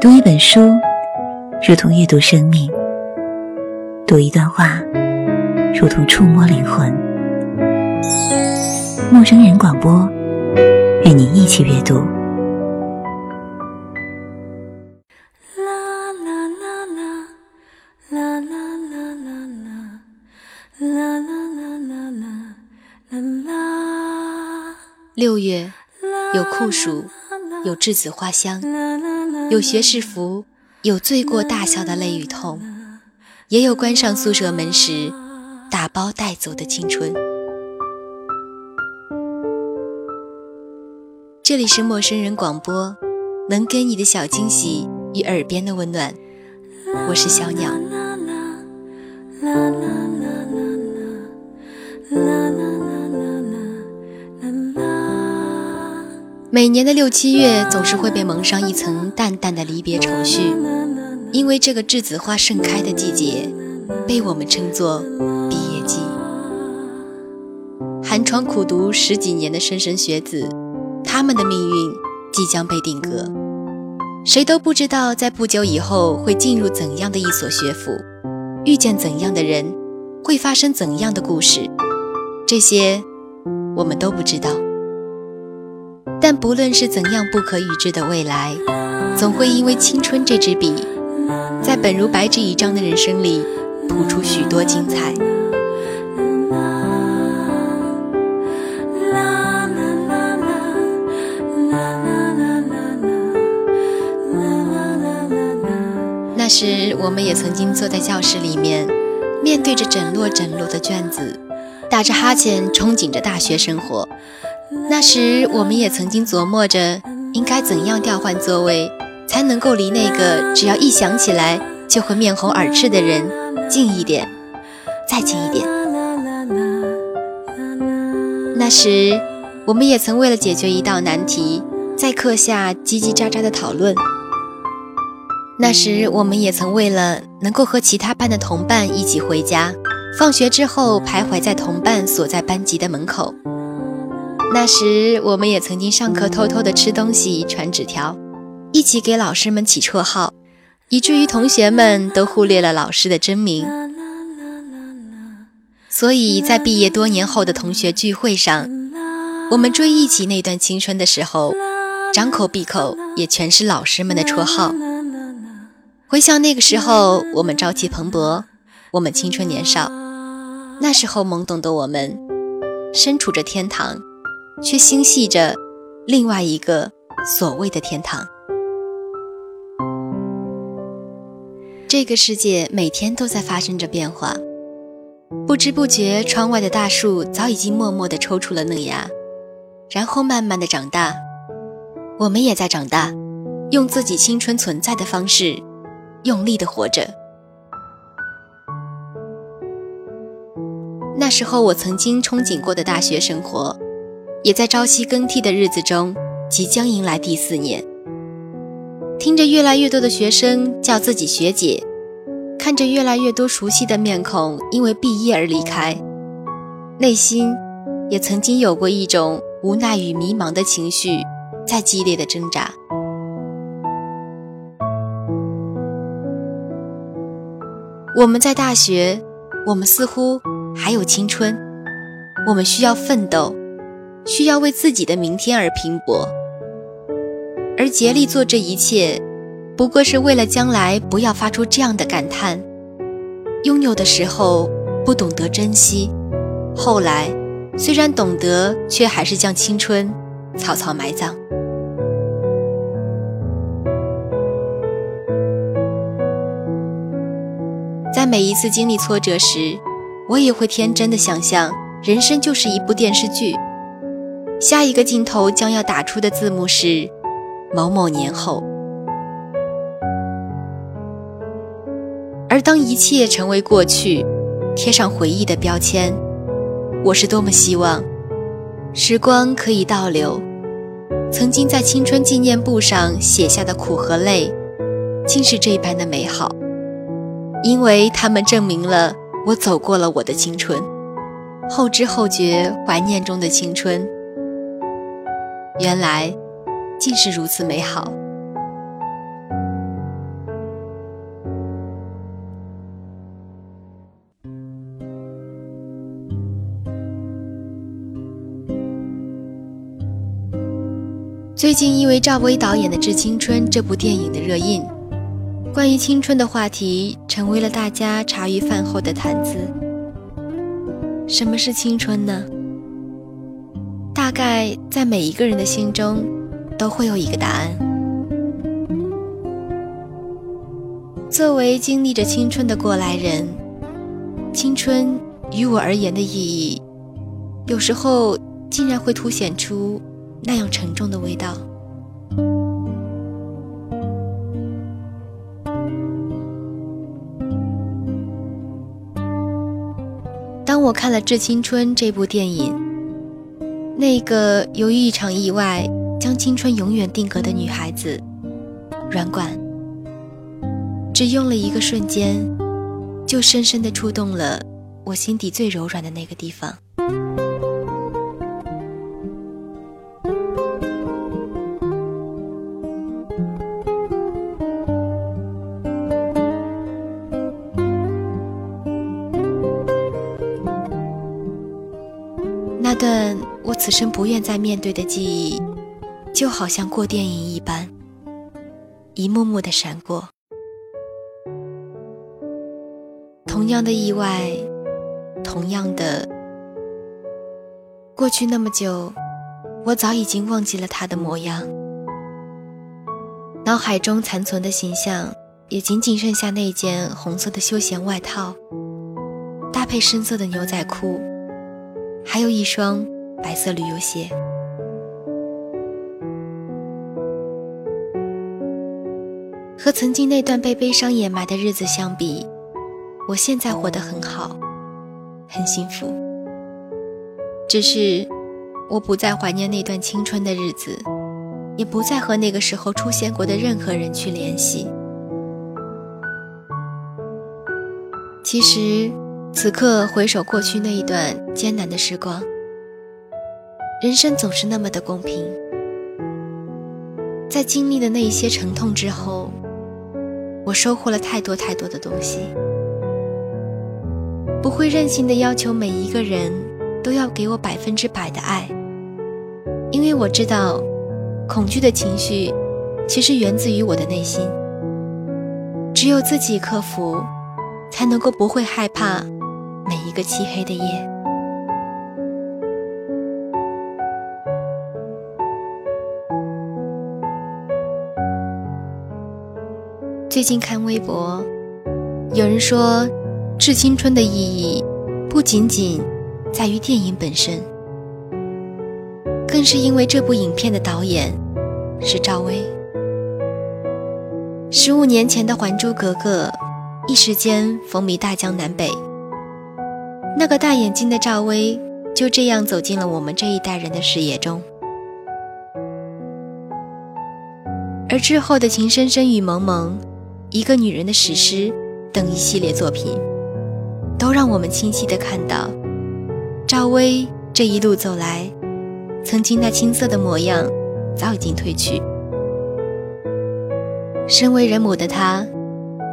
读一本书，如同阅读生命；读一段话，如同触摸灵魂。陌生人广播，与你一起阅读。六月，有酷暑，有栀子花香，有学士服，有醉过大笑的泪与痛，也有关上宿舍门时打包带走的青春。这里是陌生人广播，能给你的小惊喜与耳边的温暖。我是小鸟。啦啦每年的六七月总是会被蒙上一层淡淡的离别愁绪，因为这个栀子花盛开的季节，被我们称作毕业季。寒窗苦读十几年的莘莘学子，他们的命运即将被定格。谁都不知道在不久以后会进入怎样的一所学府，遇见怎样的人，会发生怎样的故事，这些我们都不知道。但不论是怎样不可预知的未来，总会因为青春这支笔，在本如白纸一张的人生里，谱出许多精彩。那时，我们也曾经坐在教室里面，面对着整摞整摞的卷子，打着哈欠，憧憬着大学生活。那时，我们也曾经琢磨着应该怎样调换座位，才能够离那个只要一想起来就会面红耳赤的人近一点，再近一点。那时，我们也曾为了解决一道难题，在课下叽叽喳喳的讨论。那时，我们也曾为了能够和其他班的同伴一起回家，放学之后徘徊在同伴所在班级的门口。那时，我们也曾经上课偷偷的吃东西、传纸条，一起给老师们起绰号，以至于同学们都忽略了老师的真名。所以在毕业多年后的同学聚会上，我们追忆起那段青春的时候，张口闭口也全是老师们的绰号。回想那个时候，我们朝气蓬勃，我们青春年少，那时候懵懂的我们，身处着天堂。却心系着另外一个所谓的天堂。这个世界每天都在发生着变化，不知不觉，窗外的大树早已经默默地抽出了嫩芽，然后慢慢的长大。我们也在长大，用自己青春存在的方式，用力的活着。那时候，我曾经憧憬过的大学生活。也在朝夕更替的日子中，即将迎来第四年。听着越来越多的学生叫自己学姐，看着越来越多熟悉的面孔因为毕业而离开，内心也曾经有过一种无奈与迷茫的情绪在激烈的挣扎。我们在大学，我们似乎还有青春，我们需要奋斗。需要为自己的明天而拼搏，而竭力做这一切，不过是为了将来不要发出这样的感叹：拥有的时候不懂得珍惜，后来虽然懂得，却还是将青春草草埋葬。在每一次经历挫折时，我也会天真的想象，人生就是一部电视剧。下一个镜头将要打出的字幕是某某年后，而当一切成为过去，贴上回忆的标签，我是多么希望时光可以倒流，曾经在青春纪念簿上写下的苦和泪，竟是这般的美好，因为他们证明了我走过了我的青春，后知后觉，怀念中的青春。原来竟是如此美好。最近因为赵薇导演的致青春这部电影的热映关于青春的话题成为了大家茶余饭后的谈资。什么是青春呢？大概在每一个人的心中，都会有一个答案。作为经历着青春的过来人，青春于我而言的意义，有时候竟然会凸显出。那样沉重的味道。当我看了《致青春》这部电影，那个由于一场意外将青春永远定格的女孩子，软管，只用了一个瞬间，就深深的触动了我心底最柔软的那个地方。此生不愿再面对的记忆，就好像过电影一般，一幕幕的闪过。同样的意外，同样的过去那么久，我早已经忘记了他的模样，脑海中残存的形象也仅仅剩下那件红色的休闲外套，搭配深色的牛仔裤。还有一双白色旅游鞋。和曾经那段被悲伤掩埋的日子相比，我现在活得很好，很幸福。只是我不再怀念那段青春的日子，也不再和那个时候出现过的任何人去联系。其实。此刻回首过去那一段艰难的时光，人生总是那么的公平。在经历的那一些沉痛之后，我收获了太多太多的东西。不会任性的要求每一个人都要给我百分之百的爱，因为我知道，恐惧的情绪其实源自于我的内心。只有自己克服，才能够不会害怕。每一个漆黑的夜。最近看微博，有人说，《致青春》的意义不仅仅在于电影本身，更是因为这部影片的导演是赵薇。十五年前的《还珠格格》，一时间风靡大江南北。那个大眼睛的赵薇就这样走进了我们这一代人的视野中，而之后的《情深深雨蒙蒙》、《一个女人的史诗》等一系列作品，都让我们清晰地看到，赵薇这一路走来，曾经那青涩的模样早已经褪去。身为人母的她，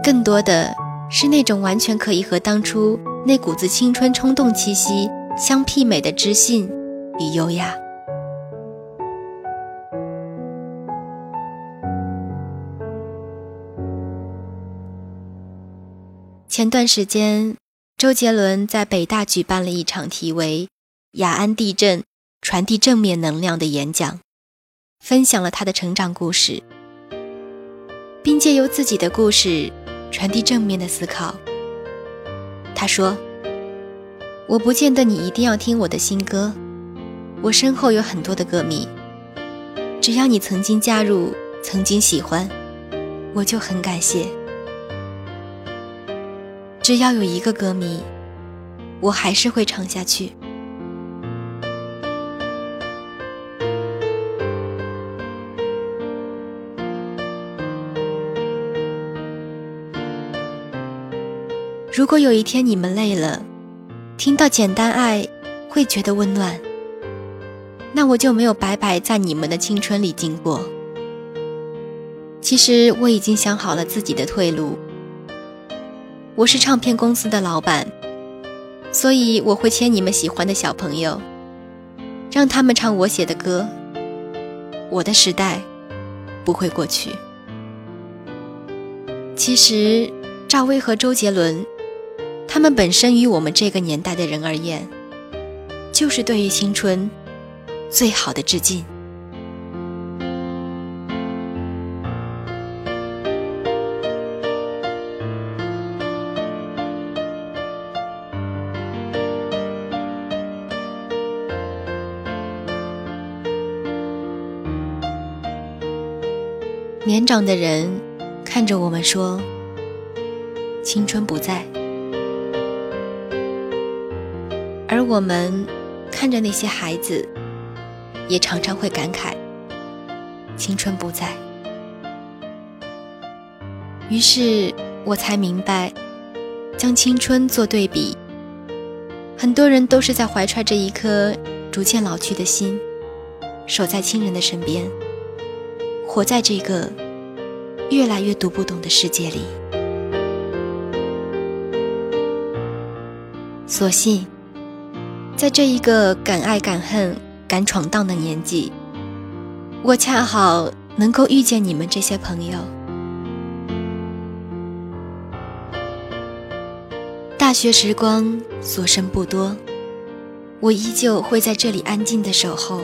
更多的是那种完全可以和当初。那股子青春冲动气息相媲美的知性与优雅。前段时间，周杰伦在北大举办了一场题为“雅安地震，传递正面能量”的演讲，分享了他的成长故事，并借由自己的故事传递正面的思考。他说：“我不见得你一定要听我的新歌，我身后有很多的歌迷。只要你曾经加入，曾经喜欢，我就很感谢。只要有一个歌迷，我还是会唱下去。如果有一天你们累了，听到《简单爱》会觉得温暖，那我就没有白白在你们的青春里经过。其实我已经想好了自己的退路。我是唱片公司的老板，所以我会签你们喜欢的小朋友，让他们唱我写的歌。我的时代不会过去。其实，赵薇和周杰伦，他们本身于我们这个年代的人而言，就是对于青春最好的致敬。年长的人看着我们说：“青春不在。”而我们看着那些孩子，也常常会感慨：“青春不在。”于是我才明白，将青春做对比，很多人都是在怀揣着一颗逐渐老去的心，守在亲人的身边。活在这个越来越读不懂的世界里，所幸在这一个敢爱敢恨、敢闯荡的年纪，我恰好能够遇见你们这些朋友。大学时光所剩不多，我依旧会在这里安静的守候。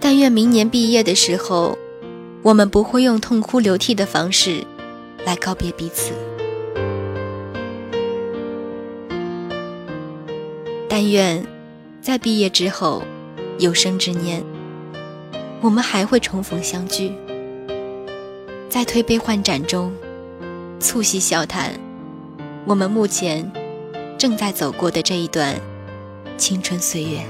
但愿明年毕业的时候，我们不会用痛哭流涕的方式来告别彼此。但愿在毕业之后，有生之年，我们还会重逢相聚，在推杯换盏中促膝笑谈我们目前正在走过的这一段青春岁月。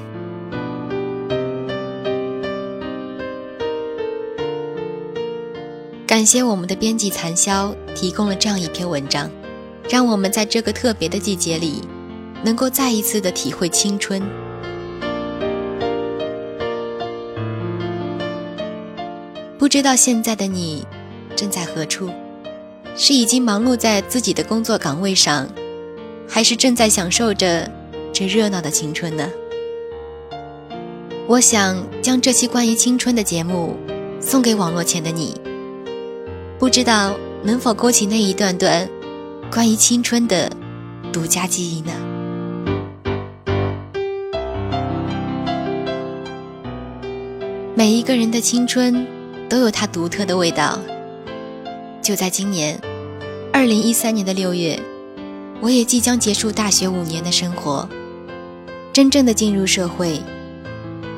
感谢我们的编辑残潇提供了这样一篇文章，让我们在这个特别的季节里，能够再一次的体会青春。不知道现在的你正在何处？是已经忙碌在自己的工作岗位上，还是正在享受着这热闹的青春呢？我想将这期关于青春的节目送给网络前的你。不知道能否勾起那一段段关于青春的独家记忆呢？每一个人的青春都有它独特的味道。就在今年，二零一三年的六月，我也即将结束大学五年的生活，真正的进入社会，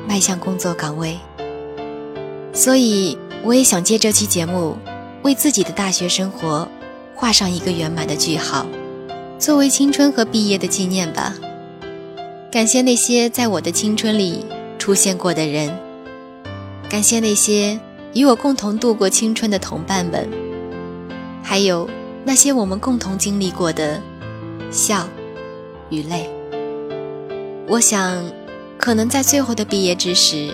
迈向工作岗位。所以，我也想借这期节目。为自己的大学生活画上一个圆满的句号，作为青春和毕业的纪念吧。感谢那些在我的青春里出现过的人，感谢那些与我共同度过青春的同伴们，还有那些我们共同经历过的笑与泪。我想，可能在最后的毕业之时，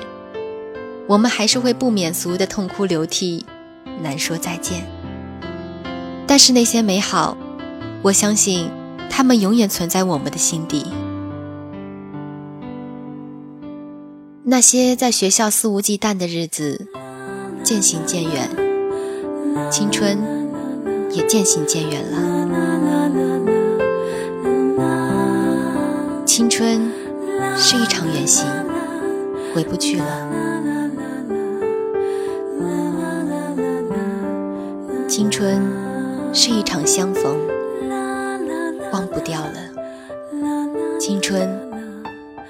我们还是会不免俗的痛哭流涕。难说再见，但是那些美好，我相信它们永远存在我们的心底。那些在学校肆无忌惮的日子，渐行渐远，青春也渐行渐远了。青春是一场远行，回不去了。青春是一场相逢，忘不掉了；青春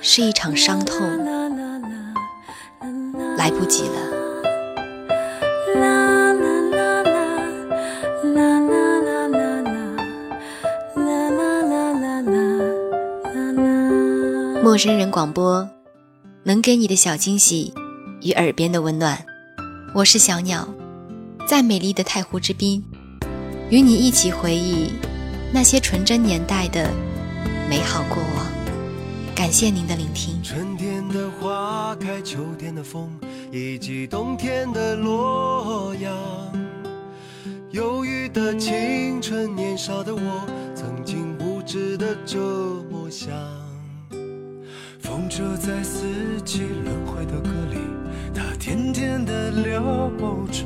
是一场伤痛，来不及了。陌生人广播，能给你的小惊喜与耳边的温暖。我是小鸟。在美丽的太湖之滨，与你一起回忆那些纯真年代的美好过往。感谢您的聆听。春天的花开，秋天的风，以及冬天的洛阳。忧郁的青春，年少的我，曾经无知的这么想。风车在四季轮回的歌里，它。天天的流转，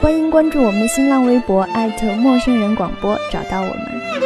欢迎关注我们的新浪微博，@陌生人广播，找到我们。